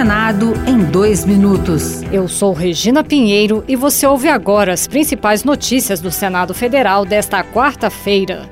Senado em dois minutos. Eu sou Regina Pinheiro e você ouve agora as principais notícias do Senado Federal desta quarta-feira.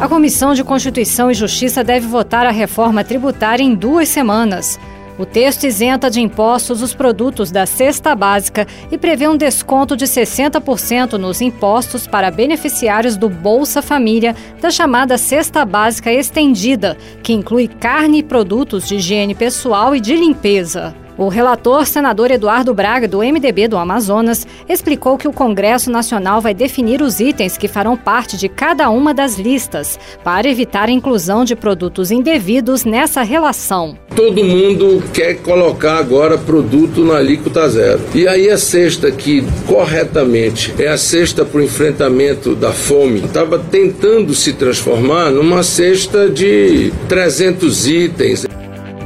A Comissão de Constituição e Justiça deve votar a reforma tributária em duas semanas. O texto isenta de impostos os produtos da cesta básica e prevê um desconto de 60% nos impostos para beneficiários do Bolsa Família da chamada cesta básica estendida, que inclui carne e produtos de higiene pessoal e de limpeza. O relator, senador Eduardo Braga, do MDB do Amazonas, explicou que o Congresso Nacional vai definir os itens que farão parte de cada uma das listas, para evitar a inclusão de produtos indevidos nessa relação. Todo mundo quer colocar agora produto na alíquota zero. E aí a cesta que corretamente é a cesta para o enfrentamento da fome, estava tentando se transformar numa cesta de 300 itens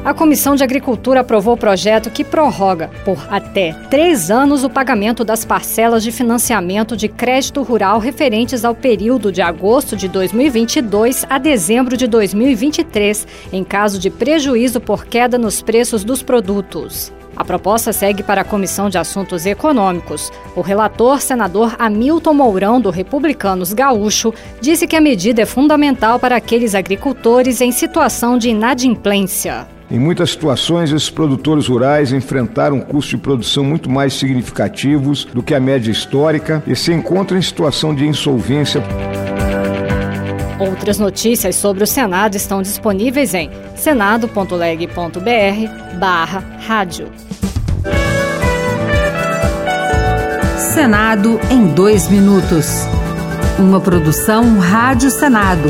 a Comissão de Agricultura aprovou o projeto que prorroga, por até três anos, o pagamento das parcelas de financiamento de crédito rural referentes ao período de agosto de 2022 a dezembro de 2023, em caso de prejuízo por queda nos preços dos produtos. A proposta segue para a Comissão de Assuntos Econômicos. O relator, senador Hamilton Mourão, do Republicanos Gaúcho, disse que a medida é fundamental para aqueles agricultores em situação de inadimplência. Em muitas situações, esses produtores rurais enfrentaram custos de produção muito mais significativos do que a média histórica e se encontram em situação de insolvência. Outras notícias sobre o Senado estão disponíveis em senado.leg.br barra rádio. Senado em dois minutos. Uma produção Rádio Senado.